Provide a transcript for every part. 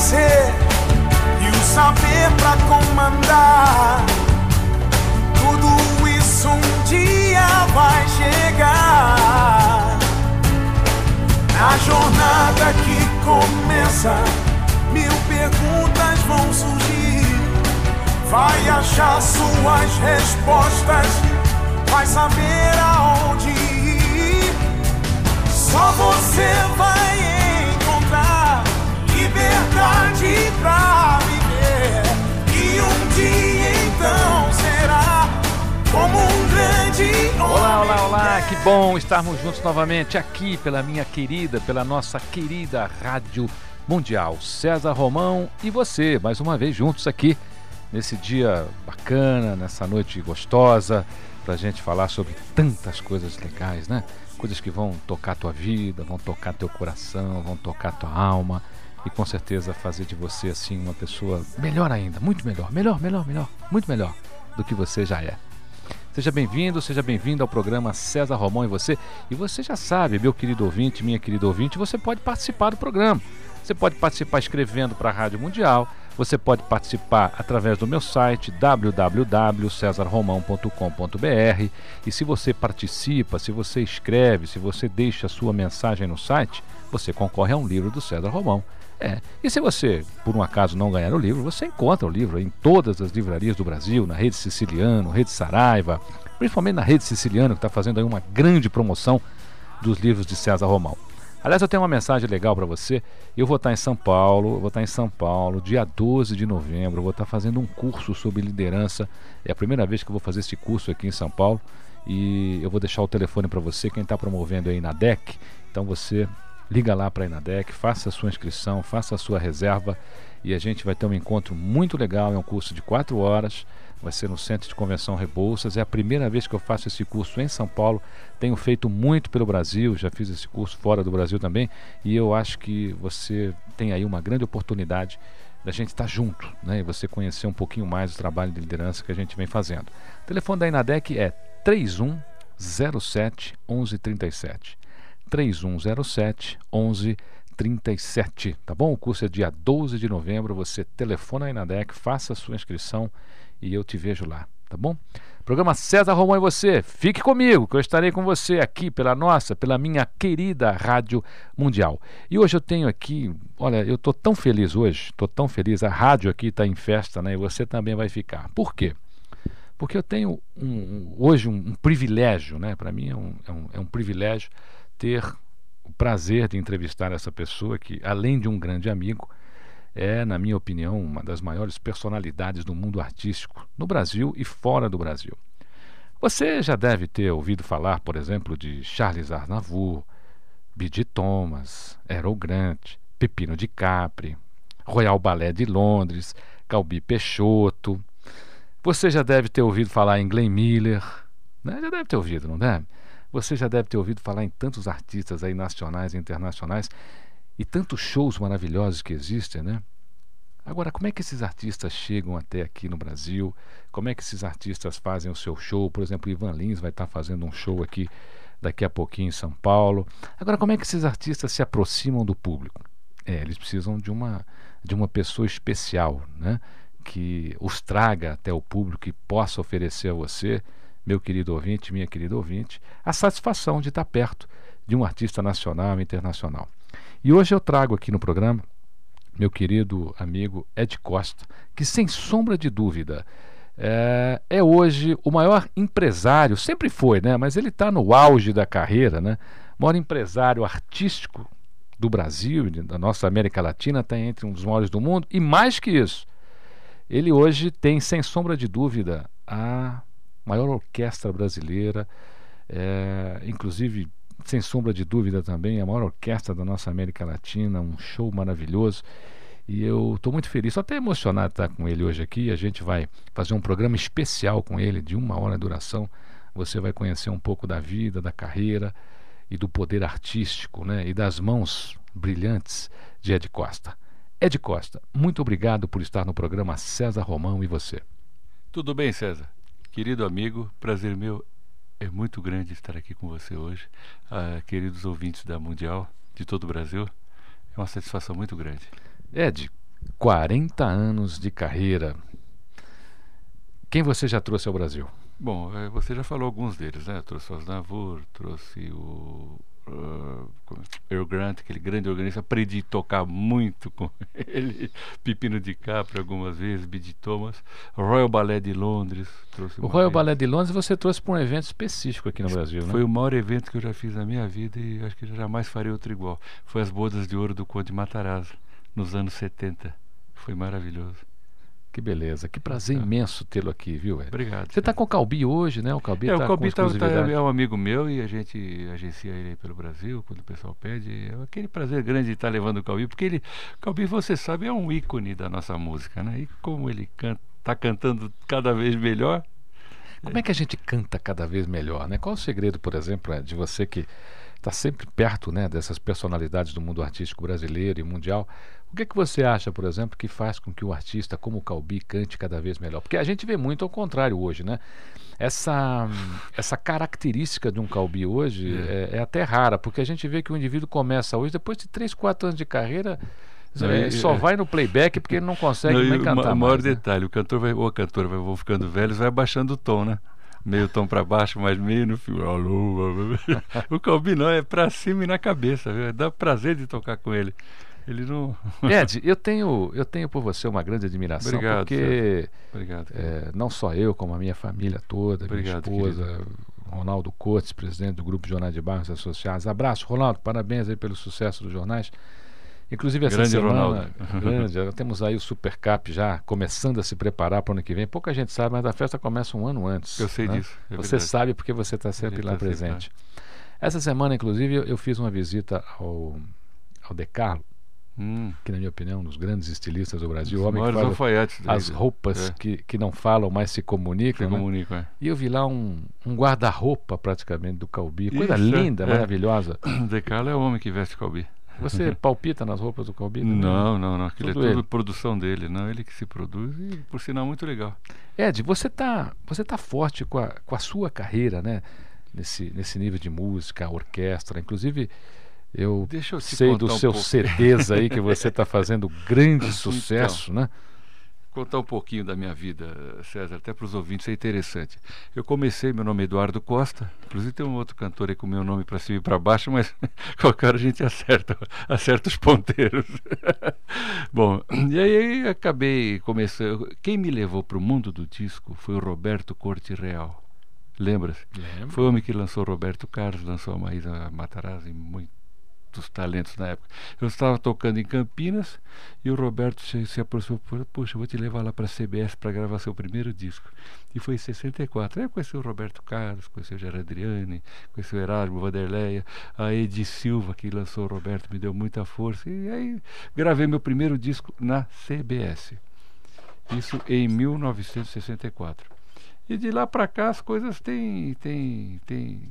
Vencer e o saber pra comandar. Tudo isso um dia vai chegar. Na jornada que começa, mil perguntas vão surgir. Vai achar suas respostas, vai saber aonde ir. Só você vai encontrar liberdade pra viver. E um dia então será como um grande Olá, homem olá, olá, de que bom estarmos juntos novamente aqui pela minha querida, pela nossa querida Rádio Mundial. César Romão e você, mais uma vez juntos aqui nesse dia bacana, nessa noite gostosa, pra gente falar sobre tantas coisas legais, né? Coisas que vão tocar tua vida, vão tocar teu coração, vão tocar tua alma e com certeza fazer de você assim uma pessoa melhor ainda, muito melhor, melhor, melhor, melhor, muito melhor do que você já é. Seja bem-vindo, seja bem-vindo ao programa César Romão e você. E você já sabe, meu querido ouvinte, minha querida ouvinte, você pode participar do programa. Você pode participar escrevendo para a Rádio Mundial, você pode participar através do meu site www.cesarromão.com.br e se você participa, se você escreve, se você deixa a sua mensagem no site, você concorre a um livro do César Romão. É. E se você, por um acaso, não ganhar o livro, você encontra o livro em todas as livrarias do Brasil, na Rede Siciliano, Rede Saraiva, principalmente na Rede Siciliano, que está fazendo aí uma grande promoção dos livros de César Romão. Aliás, eu tenho uma mensagem legal para você. Eu vou estar em São Paulo, vou estar em São Paulo, dia 12 de novembro. Vou estar fazendo um curso sobre liderança. É a primeira vez que eu vou fazer esse curso aqui em São Paulo. E eu vou deixar o telefone para você, quem está promovendo aí na DEC. Então você liga lá para a Inadec, faça a sua inscrição, faça a sua reserva e a gente vai ter um encontro muito legal. É um curso de quatro horas, vai ser no Centro de Convenção Rebouças. É a primeira vez que eu faço esse curso em São Paulo. Tenho feito muito pelo Brasil, já fiz esse curso fora do Brasil também e eu acho que você tem aí uma grande oportunidade da gente estar junto, né? E você conhecer um pouquinho mais o trabalho de liderança que a gente vem fazendo. O telefone da Inadec é 3107 1137. 3107 1137, tá bom? O curso é dia 12 de novembro, você telefona aí na DEC, faça a sua inscrição e eu te vejo lá, tá bom? Programa César Romão e você, fique comigo, que eu estarei com você aqui pela nossa, pela minha querida Rádio Mundial. E hoje eu tenho aqui, olha, eu tô tão feliz hoje, tô tão feliz, a rádio aqui está em festa, né? E você também vai ficar. Por quê? Porque eu tenho um, um, hoje um, um, privilégio, né? Para mim é um, é um, é um privilégio ter o prazer de entrevistar essa pessoa que, além de um grande amigo, é, na minha opinião, uma das maiores personalidades do mundo artístico, no Brasil e fora do Brasil. Você já deve ter ouvido falar, por exemplo, de Charles Aznavour, B.G. Thomas, Errol Grant, Pepino de Capri, Royal Ballet de Londres, Calbi Peixoto. Você já deve ter ouvido falar em Glenn Miller, né? já deve ter ouvido, não deve? Você já deve ter ouvido falar em tantos artistas aí nacionais e internacionais e tantos shows maravilhosos que existem, né? Agora, como é que esses artistas chegam até aqui no Brasil? Como é que esses artistas fazem o seu show? Por exemplo, Ivan Lins vai estar fazendo um show aqui daqui a pouquinho em São Paulo. Agora, como é que esses artistas se aproximam do público? É, eles precisam de uma, de uma pessoa especial, né? Que os traga até o público e possa oferecer a você meu querido ouvinte, minha querida ouvinte, a satisfação de estar perto de um artista nacional e internacional. E hoje eu trago aqui no programa meu querido amigo Ed Costa, que sem sombra de dúvida é, é hoje o maior empresário, sempre foi, né? Mas ele está no auge da carreira, né? O maior empresário artístico do Brasil, da nossa América Latina, está entre um dos maiores do mundo, e mais que isso, ele hoje tem, sem sombra de dúvida, a maior orquestra brasileira, É, inclusive, sem sombra de dúvida também, a maior orquestra da nossa América Latina, um show maravilhoso. E eu estou muito feliz, estou até emocionado estar com ele hoje aqui. A gente vai fazer um programa especial com ele, de uma hora de duração. Você vai conhecer um pouco da vida, da carreira e do poder artístico, né? E das mãos brilhantes de Ed Costa. Ed Costa, muito obrigado por estar no programa César Romão e você. Tudo bem, César? Querido amigo, prazer meu é muito grande estar aqui com você hoje. Ah, queridos ouvintes da Mundial, de todo o Brasil, é uma satisfação muito grande. Ed, 40 anos de carreira. Quem você já trouxe ao Brasil? Bom, eh, você já falou alguns deles, né? Trouxe o Osnavur, trouxe o Earl Grant, aquele grande organista, aprendi a tocar muito com ele, Pepino de Capra algumas vezes, B.D. Thomas, Royal Ballet de Londres. o Royal vez. Ballet de Londres você trouxe para um evento específico aqui no Brasil, né? Foi o maior evento que eu já fiz na minha vida e acho que jamais farei outro igual. Foi as bodas de ouro do Conde Matarazzo, nos anos 70. Foi maravilhoso. Que beleza, que prazer é. imenso tê-lo aqui, viu? Ed? Obrigado. Você está com o Calbi hoje, né? O Calbi é, tá o Calbi tá, tá, é um amigo meu e a gente agencia ele pelo Brasil, quando o pessoal pede. É aquele prazer grande de estar tá levando o Calbi, porque ele, Calbi, você sabe, é um ícone da nossa música, né? E como ele canta, tá cantando cada vez melhor. Como é que a gente canta cada vez melhor, né? Qual o segredo, por exemplo, de você que está sempre perto né, dessas personalidades do mundo artístico brasileiro e mundial. O que, que você acha, por exemplo, que faz com que o artista como o Calbi cante cada vez melhor? Porque a gente vê muito ao contrário hoje, né? Essa, essa característica de um Calbi hoje é. É, é até rara, porque a gente vê que o indivíduo começa hoje, depois de 3, 4 anos de carreira, não, é, só é, vai no playback porque ele não consegue não, nem cantar. O maior mais, né? detalhe, né? o cantor vai, ou a cantora vai vão ficando velhos, vai baixando o tom, né? meio tom para baixo, mas meio no fio. o Calbi não, é para cima e na cabeça, viu? dá prazer de tocar com ele. Ele não. Ed, eu tenho, eu tenho por você uma grande admiração, Obrigado, porque Obrigado, é, não só eu, como a minha família toda, Obrigado, minha esposa, querido. Ronaldo Cotes, presidente do Grupo Jornais de Barros Associados. Abraço, Ronaldo, parabéns aí pelo sucesso dos jornais. Inclusive essa grande semana, Ronaldo. grande, temos aí o Super Cap já começando a se preparar para o ano que vem. Pouca gente sabe, mas a festa começa um ano antes. Eu sei né? disso. É você verdade. sabe porque você está sempre lá tá presente. Sempre Essa semana, inclusive, eu, eu, fiz uma visita ao, ao De Carlo, hum. que na minha opinião é um dos grandes estilistas do Brasil, Os o homem que faz as roupas é. que, que não falam, mas se comunicam. Se né? comunicam é. E eu vi lá um, um guarda-roupa praticamente do Calbi, coisa Isso, linda, é. maravilhosa. De Carlo é o homem que veste Calbi. Você palpita nas roupas do Calbi? Não, não, não. Aquilo tudo é tudo ele. produção dele. Não, ele que se produz e, por sinal, muito legal. Ed, você está você tá forte com a, com a sua carreira, né? Nesse, nesse nível de música, orquestra. Inclusive, eu, eu sei dos um pouco. CDs aí que você está fazendo grande então, sucesso, então, né? contar um pouquinho da minha vida, César, até para os ouvintes é interessante. Eu comecei, meu nome é Eduardo Costa, inclusive tem um outro cantor aí com meu nome para cima e para baixo, mas qualquer hora a gente acerta, acerta os ponteiros. Bom, e aí acabei começando. Quem me levou para o mundo do disco foi o Roberto Corte Real. Lembra-se? Foi o homem que lançou Roberto Carlos, lançou a Maísa Matarazzi muito dos talentos na época. Eu estava tocando em Campinas e o Roberto se, se aproximou, puxa, vou te levar lá para a CBS para gravar seu primeiro disco. E foi em 64. Aí eu conheci o Roberto Carlos, conheci o Gerard Adriani, conheci o Erasmo Vanderleia, a Edi Silva, que lançou o Roberto, me deu muita força. E aí gravei meu primeiro disco na CBS. Isso em 1964. E de lá para cá as coisas têm, têm, têm,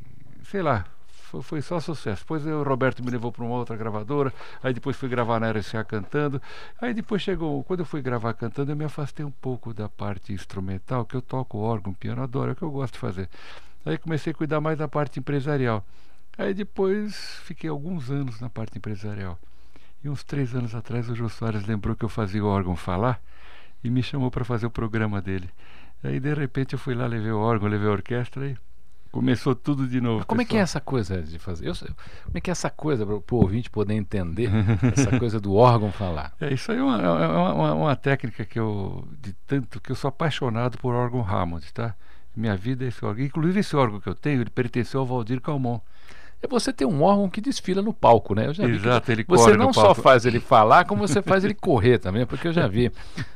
sei lá, foi, foi só sucesso. Depois o Roberto me levou para uma outra gravadora, aí depois fui gravar na RCA cantando. Aí depois chegou, quando eu fui gravar cantando, eu me afastei um pouco da parte instrumental, que eu toco órgão, piano, adoro, é o que eu gosto de fazer. Aí comecei a cuidar mais da parte empresarial. Aí depois fiquei alguns anos na parte empresarial. E uns três anos atrás o Jô Soares lembrou que eu fazia o órgão falar e me chamou para fazer o programa dele. Aí de repente eu fui lá, levei o órgão, levei a orquestra e Começou tudo de novo. como pessoal. é que é essa coisa de fazer? Eu, como é que é essa coisa para o ouvinte poder entender essa coisa do órgão falar? É, isso aí é uma, é uma, uma, técnica que eu, de tanto, que eu sou apaixonado por órgão Hammond, tá? Minha vida é esse órgão. Inclusive esse órgão que eu tenho, ele pertenceu ao Valdir Calmon. É você ter um órgão que desfila no palco, né? Eu já Exato, ele Você não só faz ele falar, como você faz ele correr também, porque eu já vi,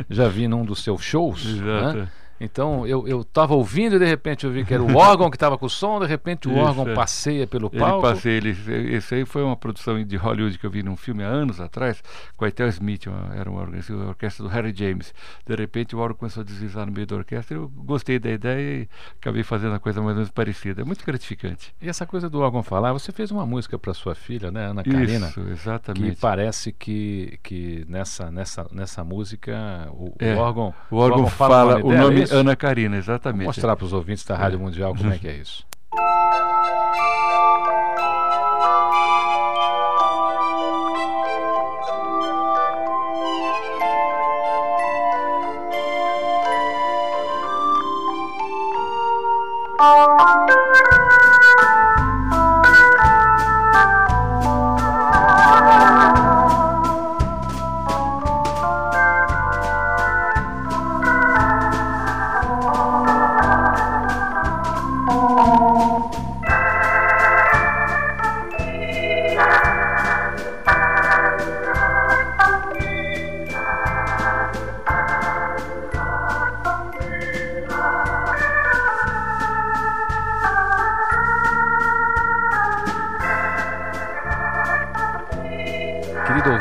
já vi num dos seus shows? Exato. Né? Então eu, eu tava ouvindo e de repente eu vi que era o órgão que estava com o som, de repente o Isso, órgão é. passeia pelo Ele palco. passei, ele, esse aí foi uma produção de Hollywood que eu vi num filme há anos atrás, com a Ethel Smith, uma, era uma orquestra, uma orquestra do Harry James. De repente o órgão começou a deslizar no meio da orquestra, eu gostei da ideia e acabei fazendo a coisa mais ou menos parecida. É muito gratificante. E essa coisa do órgão falar, você fez uma música para sua filha, né, Ana Karina? Isso, Que exatamente. parece que, que nessa, nessa, nessa música o, É, o órgão, O órgão fala fala o dela, é nome isso? Ana Karina, Vou exatamente. mostrar para os ouvintes da Rádio Mundial como é que é isso.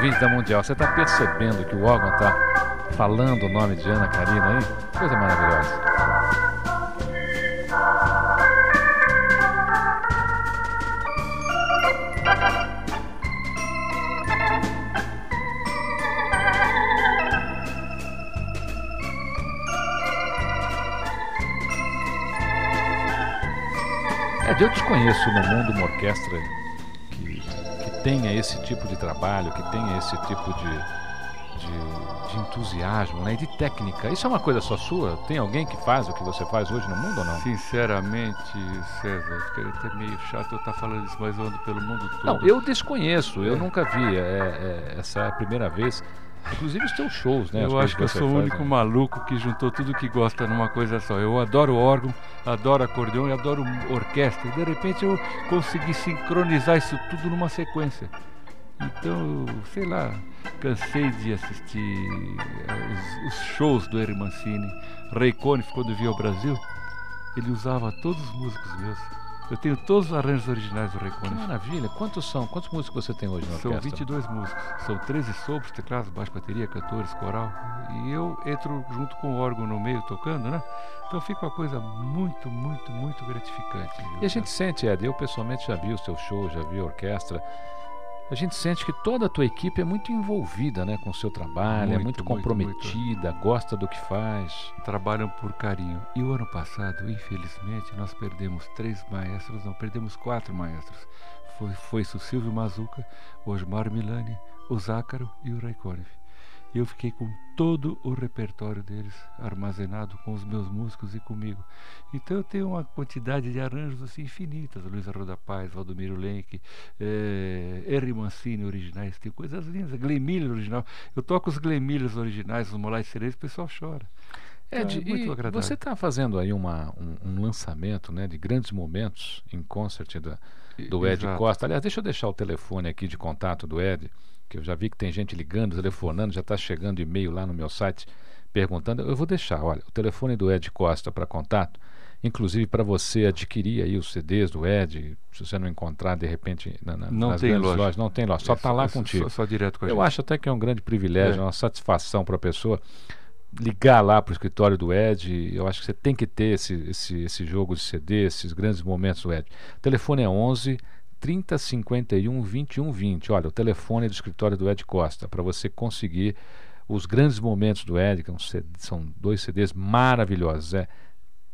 Ouvinte da Mundial, você está percebendo que o órgão está falando o nome de Ana Karina aí? Coisa maravilhosa. É, eu desconheço no mundo uma orquestra que, que tenha esse tipo de trabalho, que tenha esse tipo de, de, de entusiasmo né, e de técnica. Isso é uma coisa só sua? Tem alguém que faz o que você faz hoje no mundo ou não? Sinceramente, César, ficaria até meio chato eu estar falando isso, mas eu ando pelo mundo todo. Não, eu desconheço, eu É. nunca vi. É, é, essa é a primeira vez. Inclusive os teus shows, né? Eu acho que eu sou o faz, único né? maluco que juntou tudo que gosta numa coisa só. Eu adoro órgão, adoro acordeão e adoro orquestra. E de repente eu consegui sincronizar isso tudo numa sequência. Então, sei lá, cansei de assistir eh, os, os shows do Eri Mancini. Ray Conniff, quando veio ao Brasil, ele usava todos os músicos meus. Eu tenho todos os arranjos originais do Ray Conniff. maravilha. Quantos são? Quantos músicos você tem hoje na São orquestra? 22 músicos. São 13 sopros, teclados, baixo, bateria, cantores, coral. E eu entro junto com o órgão no meio tocando, né? Então fica uma coisa muito, muito, muito gratificante. viu? E a gente sente, Ed, eu pessoalmente já vi os teus shows, já vi a orquestra. A gente sente que toda a tua equipe é muito envolvida né, com o seu trabalho, é Muito, muito muito, comprometida, gosta do que faz. Trabalham por carinho. E o ano passado, infelizmente, nós perdemos três maestros, não, perdemos quatro maestros. Foi, foi o Silvio Mazuca, o Osmar Milani, o Zácaro e o Ray Conniff. E eu fiquei com todo o repertório deles armazenado com os meus músicos e comigo. Então eu tenho uma quantidade de arranjos assim infinitas. Luísa Roda Paz, Valdomiro Lenk, eh, Henry Mancini originais, tem coisas lindas. Glenn Miller original. Eu toco os Glenn Millers originais, os Molai Cerezo, o pessoal chora. Ed, é muito e agradável. você está fazendo aí uma, um, um lançamento né, de grandes momentos em concert da, do Ed Exato. Costa. Aliás, deixa eu deixar o telefone aqui de contato do Ed, que eu já vi que tem gente ligando, telefonando, já está chegando e-mail lá no meu site perguntando. Eu vou deixar, olha, o telefone do Ed Costa para contato, inclusive para você adquirir aí os CDs do Ed, se você não encontrar de repente na, na, Não nas tem loja. lojas, não tem loja, só É está lá só- contigo. Só, só direto com a Eu gente. acho até que é um grande privilégio, É. uma satisfação para a pessoa ligar lá para o escritório do Ed. Eu acho que você tem que ter esse, esse, esse jogo de CD, esses grandes momentos do Ed. O telefone é 11 30 51 21 20. Olha, o telefone do escritório do Ed Costa, para você conseguir os grandes momentos do Ed, que é são dois CDs maravilhosos. É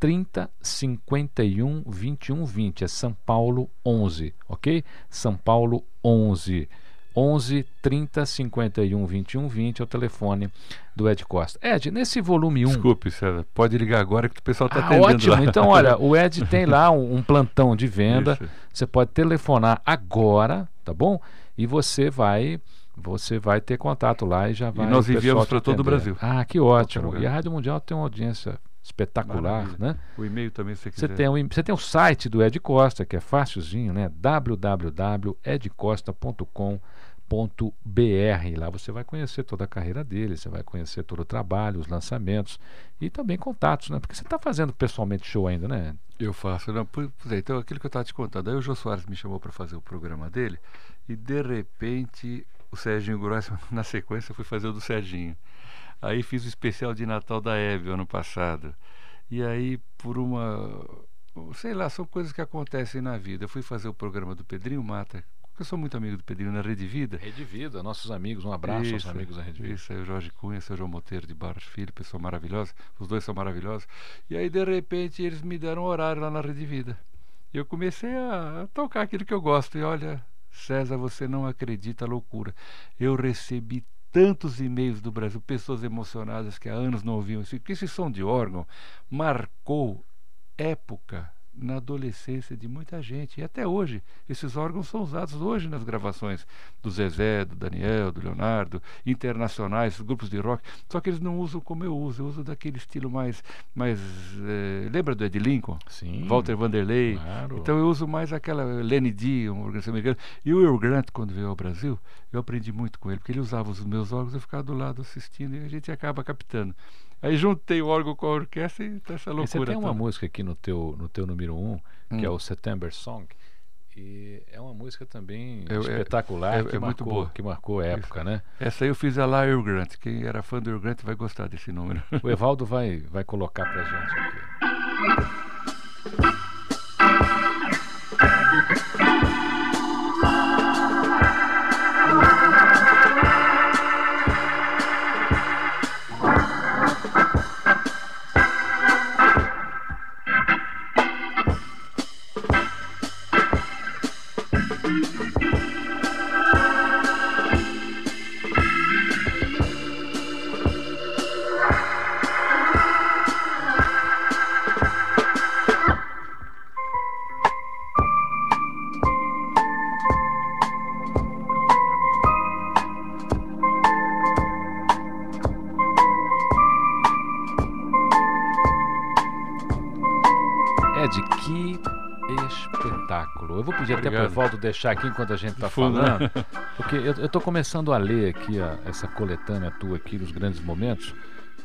30 51 21 20. É São Paulo 11, ok? São Paulo 11. 11 30 51 21 20 é o telefone do Ed Costa. Ed, nesse volume 1. Desculpe, César. Pode ligar agora que o pessoal está Ah, atendendo ótimo. lá. Então, olha, o Ed tem lá um, um plantão de venda. Isso. Você pode telefonar agora, tá bom? E você vai você vai ter contato lá e já vai. nós o pessoal enviamos para todo o. Brasil. Ah, que ótimo. E a Rádio Mundial tem uma audiência espetacular, Maravilha. né? O e-mail também, se você Você quiser. tem, o, você tem o site do Ed Costa, que é facilzinho, né? Lá você vai conhecer toda a carreira dele, você vai conhecer todo o trabalho, os lançamentos e também contatos, né? Porque você está fazendo pessoalmente show ainda, né? Eu faço, não, pois é, então aquilo que eu estava te contando. Aí o Jô Soares me chamou para fazer o programa dele e de repente o Serginho Grosso, na sequência, fui fazer o do Serginho. Aí fiz o especial de Natal da Hebe ano passado. E aí, por uma. Sei lá, são coisas que acontecem na vida. Eu fui fazer o programa do Pedrinho Mata, eu sou muito amigo do Pedrinho na Rede Vida. Rede Vida, nossos amigos, um abraço isso, aos amigos da Rede Vida. Isso, aí o Jorge Cunha, seu João Monteiro de Barros Filho, pessoa maravilhosa, os dois são maravilhosos. E aí, de repente, eles me deram um horário lá na Rede Vida. E eu comecei a, tocar aquilo que eu gosto. E olha, César, você não acredita a loucura. Eu recebi tantos e-mails do Brasil, pessoas emocionadas que há anos não ouviam isso, que esse som de órgão marcou época na adolescência de muita gente. E até hoje, esses órgãos são usados hoje nas gravações do Zezé, do Daniel, do Leonardo, internacionais, grupos de rock. Só que eles não usam como eu uso, eu uso daquele estilo mais. mais eh, lembra do Ed Lincoln? Sim. Walter Vanderlei. Claro. Então eu uso mais aquela Lenny D, uma organização americana. E o Will Grant, quando veio ao Brasil, eu aprendi muito com ele, porque ele usava os meus órgãos, eu ficava do lado assistindo e a gente acaba captando. Aí juntei o órgão com a orquestra e tá essa loucura. E você tem uma toda. música aqui no teu, no teu número 1, um, Hum. que é o September Song. E é uma música também É- é- espetacular é- que, é muito marcou, boa. que marcou a época, né? Essa aí eu fiz a lá Grant. Quem era fã do Grant vai gostar desse número. O Evaldo vai, vai colocar pra gente aqui. Deixar aqui enquanto a gente está né? falando, porque eu estou começando a ler aqui a- essa coletânea tua aqui dos grandes momentos.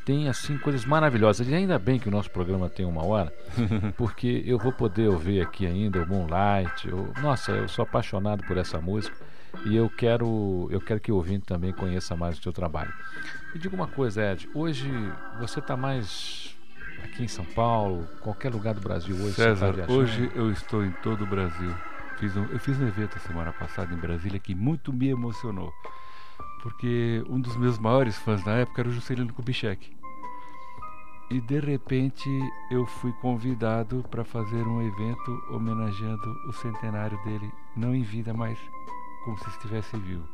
Tem assim coisas maravilhosas. E ainda bem que o nosso programa tem uma hora, porque eu vou poder ouvir aqui ainda o Moonlight. eu- nossa, eu sou apaixonado por essa música e eu quero, eu quero que o ouvinte também conheça mais o teu trabalho. Me diga uma coisa, Ed. Hoje você está mais aqui em São Paulo, qualquer lugar do Brasil hoje? tá César, viajando? hoje eu estou em todo o Brasil. Fiz um- eu fiz um evento semana passada em Brasília que muito me emocionou. Porque um dos meus maiores fãs na época era o Juscelino Kubitschek. E de repente eu fui convidado para fazer um evento homenageando o centenário dele, não em vida, mas como se estivesse vivo.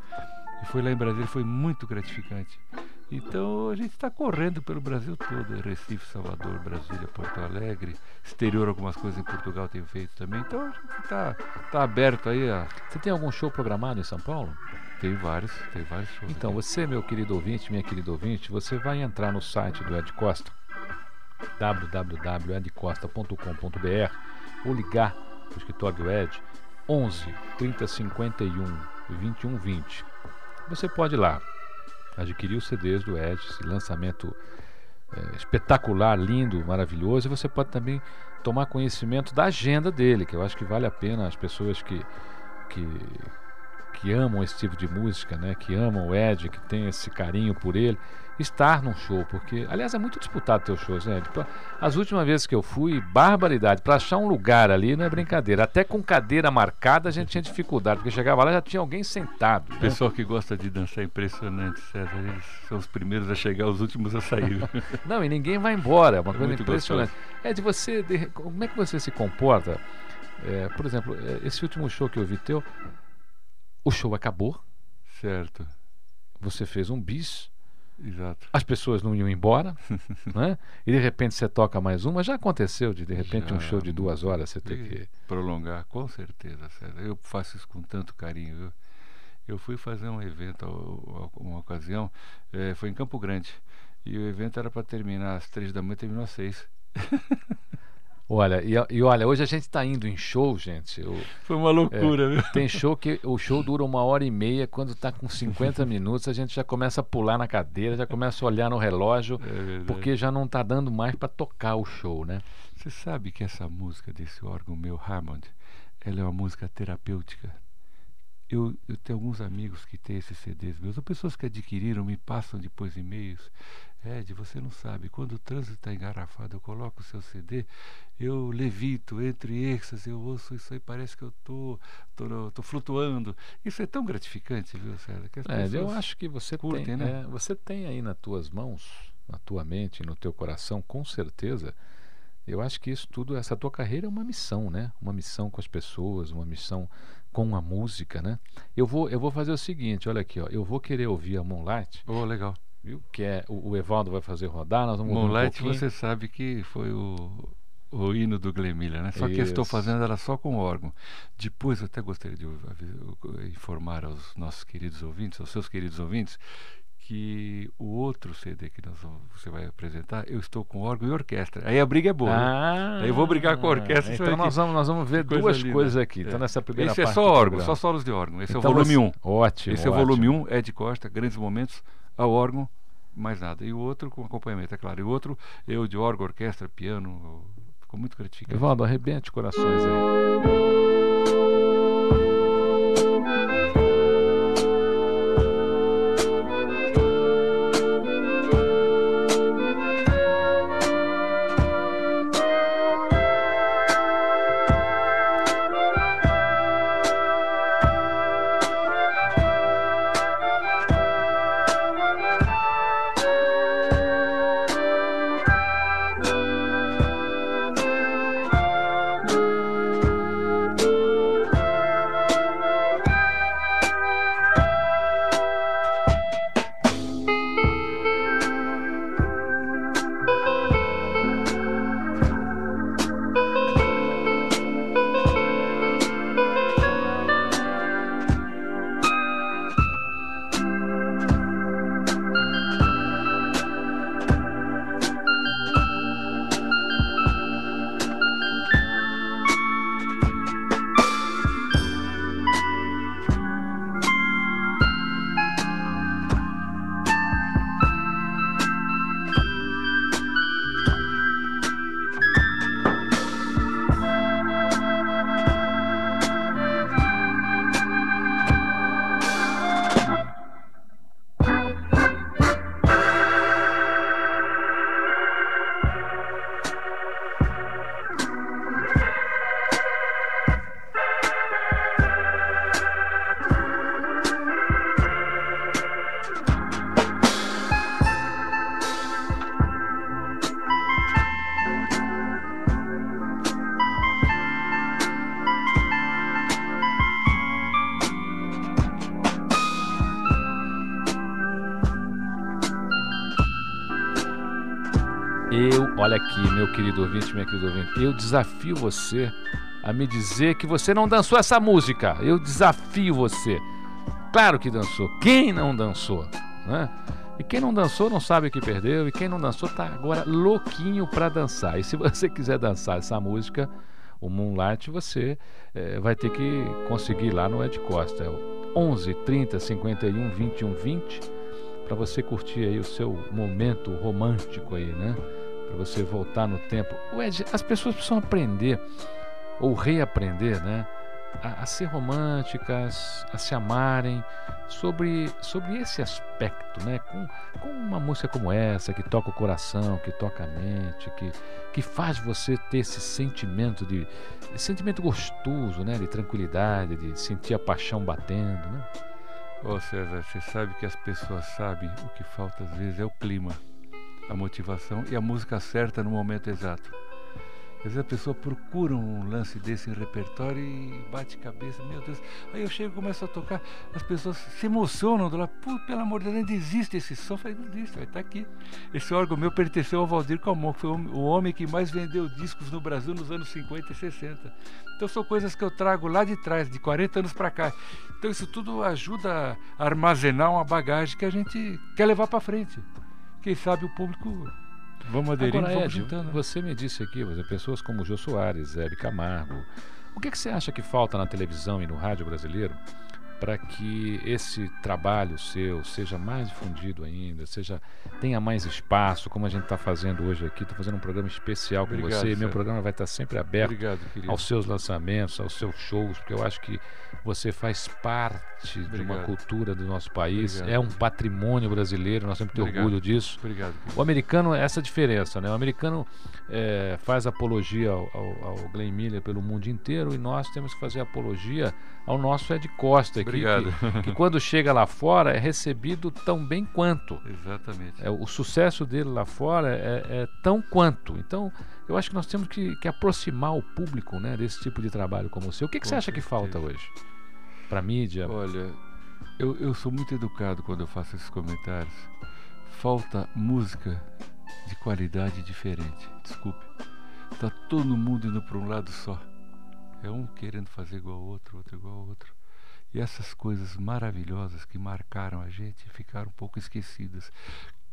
E foi lá em Brasília, foi muito gratificante. Então a gente está correndo pelo Brasil todo, Recife, Salvador, Brasília, Porto Alegre, exterior algumas coisas em Portugal tenho feito também. Então a gente está tá aberto aí a. Você tem algum show programado em São Paulo? Tem vários, tem vários shows. Então, aqui. você, meu querido ouvinte, minha querida ouvinte, você vai entrar no site do Ed Costa, www.edcosta.com.br ou ligar para o escritório do Ed 11 30 51 21 20. Você pode ir lá adquirir os CDs do Ed, esse lançamento eh, espetacular, lindo, maravilhoso, e você pode também tomar conhecimento da agenda dele, que eu acho que vale a pena as pessoas que, que que amam esse tipo de música, né, que amam o Ed, que tem esse carinho por ele, estar num show, porque, aliás, é muito disputado teus shows, né? Ed? As últimas vezes que eu fui, barbaridade, para achar um lugar ali não é brincadeira. Até com cadeira marcada a gente tinha dificuldade, porque chegava lá já tinha alguém sentado. O né? pessoal que gosta de dançar é impressionante, César. Eles são os primeiros a chegar, os últimos a sair. Não, e ninguém vai embora, é uma coisa muito impressionante. Ed, você, de- como é que você se comporta? É, por exemplo, é, esse último show que eu vi teu, o show acabou, certo, você fez um bis, exato. as pessoas não iam embora, né? E de repente você toca mais uma. Já aconteceu de de repente um Já, show de duas horas você ter que. Prolongar, com certeza, César. Eu faço isso com tanto carinho. viu? Eu fui fazer um evento, uma ocasião, eh, foi em Campo Grande. E o evento era para terminar às três da manhã, terminou às seis. Olha, e, e, olha, hoje a gente está indo em show, gente. Eu, Foi uma loucura, é, viu? Tem show que o show dura uma hora e meia, quando está com 50 minutos, a gente já começa a pular na cadeira, já começa a olhar no relógio, é porque já não está dando mais para tocar o show, né? Você sabe que essa música desse órgão meu, Hammond, ela é uma música terapêutica. Eu, eu, tenho alguns amigos que têm esses CDs meus, ou pessoas que adquiriram, me passam depois e-mails. Ed, você não sabe, quando o trânsito está engarrafado, eu coloco o seu CD, eu levito entre êxtase, eu ouço isso aí, parece que eu tô, tô, tô flutuando. Isso é tão gratificante, viu, César? Que é, eu acho que você curtem, tem, né? É, você tem aí nas tuas mãos, na tua mente, no teu coração, com certeza. Eu acho que isso tudo, essa tua carreira é uma missão, né? Uma missão com as pessoas, uma missão com a música, né? Eu vou, eu vou fazer o seguinte, olha aqui, ó, eu vou querer ouvir a Moonlight. Oh, legal viu? Que é o, o Evaldo vai fazer rodar, nós vamos Moonlight, um você sabe que foi o, o hino do Glemilha, né? Só Isso. que eu estou fazendo ela só com órgão. Depois eu até gostaria de informar aos nossos queridos ouvintes, aos seus queridos ouvintes, que o outro CD que nós você vai apresentar, eu estou com órgão e orquestra. Aí a briga é boa. Ah, Aí eu vou brigar com a orquestra. Então nós vamos, nós vamos ver duas linda. coisas aqui. Então é. nessa primeira Esse é só órgão, só solos de órgão. Esse então é o volume 1. Um. Ótimo. Esse é o volume 1, um, Ed Costa, Grandes Momentos, ao órgão mais nada. E o outro com acompanhamento, é claro. E o outro, eu de órgão, orquestra, piano, ficou muito gratificante. Evaldo, arrebente corações aí. Querido ouvinte, minha querida ouvinte, eu desafio você a me dizer que você não dançou essa música. Eu desafio você. Claro que dançou. Quem não dançou? Né? E quem não dançou não sabe que perdeu. E quem não dançou tá agora louquinho para dançar. E se você quiser dançar essa música, o Moonlight, você é, vai ter que conseguir lá no Ed Costa. É o 11 30 51 21 20 para você curtir aí o seu momento romântico aí, né? Para você voltar no tempo. Ed, as pessoas precisam aprender ou reaprender, né? A, a, ser românticas, a se amarem, sobre, sobre esse aspecto, né? Com, com uma música como essa, que toca o coração, que toca a mente, que, que faz você ter esse sentimento de, de sentimento gostoso, né? De tranquilidade, de sentir a paixão batendo, né? Ô César, você sabe que as pessoas sabem o que falta às vezes é o clima a motivação e a música certa no momento exato. Às vezes a pessoa procura um lance desse em repertório e bate cabeça, meu Deus. Aí eu chego e começo a tocar, as pessoas se emocionam do lado, pelo amor de Deus, ainda existe esse som. Eu falei, não existe, vai estar tá aqui. Esse órgão meu pertenceu ao Valdir Calmon, que foi o homem que mais vendeu discos no Brasil nos anos 50 e 60. Então são coisas que eu trago lá de trás, de 40 anos para cá. Então isso tudo ajuda a armazenar uma bagagem que a gente quer levar para frente quem sabe o público Vamos aderir, Agora, vamos Ed, juntando. você me disse aqui, pessoas como Jô Soares, Hebe Camargo. O que, que você acha que falta na televisão e no rádio brasileiro para que esse trabalho seu seja mais difundido ainda, seja tenha mais espaço, como a gente está fazendo hoje aqui? Estou fazendo um programa especial com Obrigado, você. Meu programa vai estar sempre aberto Obrigado, aos seus lançamentos, aos seus shows, porque eu acho que você faz parte de uma Obrigado. cultura do nosso país, Obrigado. é um patrimônio brasileiro, nós temos que ter Obrigado. orgulho disso. Obrigado, O americano, essa diferença, né? O americano eh, faz apologia ao, ao, ao Glenn Miller pelo mundo inteiro e nós temos que fazer apologia ao nosso Ed Costa aqui, Obrigado. que, que quando chega lá fora é recebido tão bem quanto. Exatamente. É, o sucesso dele lá fora é, é tão quanto. Então, eu acho que nós temos que, que aproximar o público né, desse tipo de trabalho como o seu. O que, que você acha que falta hoje? Para mídia? Olha, eu, eu sou muito educado quando eu faço esses comentários. Falta música de qualidade diferente. Desculpe. Tá todo mundo indo para um lado só. É um querendo fazer igual ao outro, outro igual ao outro. E essas coisas maravilhosas que marcaram a gente ficaram um pouco esquecidas.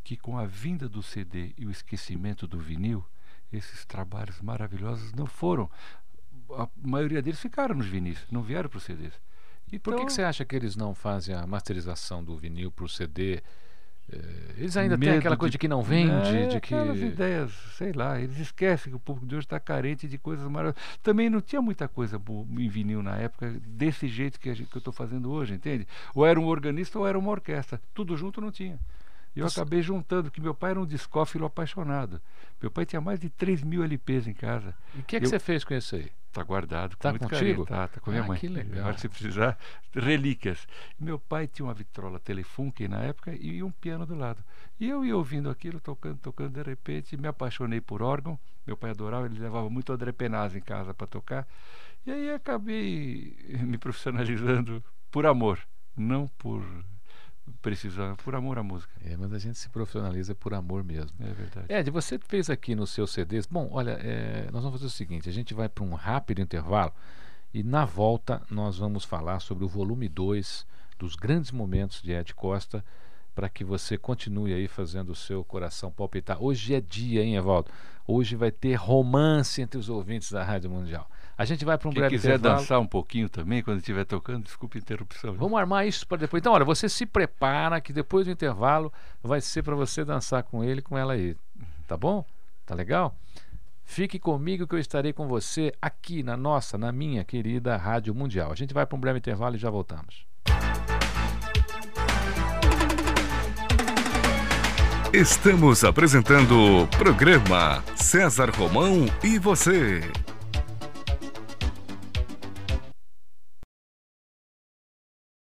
Que com a vinda do CD e o esquecimento do vinil, esses trabalhos maravilhosos não foram. A maioria deles ficaram nos vinis, não vieram para os CDs. Por que, Então, que você acha que eles não fazem a masterização do vinil para o CD? Eh, Eles ainda têm aquela coisa de, de- que não vende, É, de que. aquelas ideias, sei lá, eles esquecem que o público de hoje está carente de coisas maravilhosas. Também não tinha muita coisa em vinil na época, desse jeito que, gente- que eu estou fazendo hoje, entende? Ou era um organista ou era uma orquestra. Tudo junto não tinha. E eu acabei juntando, que meu pai era um discófilo apaixonado. Meu pai tinha mais de 3 mil LPs em casa. E o que, é que Eu- você fez com isso aí? Tá guardado, com Tá muito contigo? carinho. Tá, tá com minha Ah, mãe. que legal. Na hora que você precisar, relíquias. Meu pai tinha uma vitrola Telefunken na época e um piano do lado. E eu ia ouvindo aquilo, tocando, tocando, de repente me apaixonei por órgão. Meu pai adorava, ele levava muito André Penaz em casa para tocar. E aí acabei me profissionalizando por amor, não por precisão, por amor à música. É, mas a gente se profissionaliza por amor mesmo. É verdade. Ed, você fez aqui nos seus CDs. Bom, olha, é, nós vamos fazer o seguinte: a gente vai para um rápido intervalo e na volta nós vamos falar sobre o volume 2 dos grandes momentos de Ed Costa para que você continue aí fazendo o seu coração palpitar. Hoje é dia, hein, Evaldo? Hoje vai ter romance entre os ouvintes da Rádio Mundial. A gente vai para um Quem breve quiser intervalo. dançar um pouquinho também, quando estiver tocando, desculpe a interrupção. viu? Vamos armar isso para depois. Então, olha, você se prepara que depois do intervalo vai ser para você dançar com ele, com ela aí. Tá bom? Tá legal? Fique comigo que eu estarei com você aqui na nossa, na minha querida Rádio Mundial. A gente vai para um breve intervalo e já voltamos. Estamos apresentando o programa César Romão e você.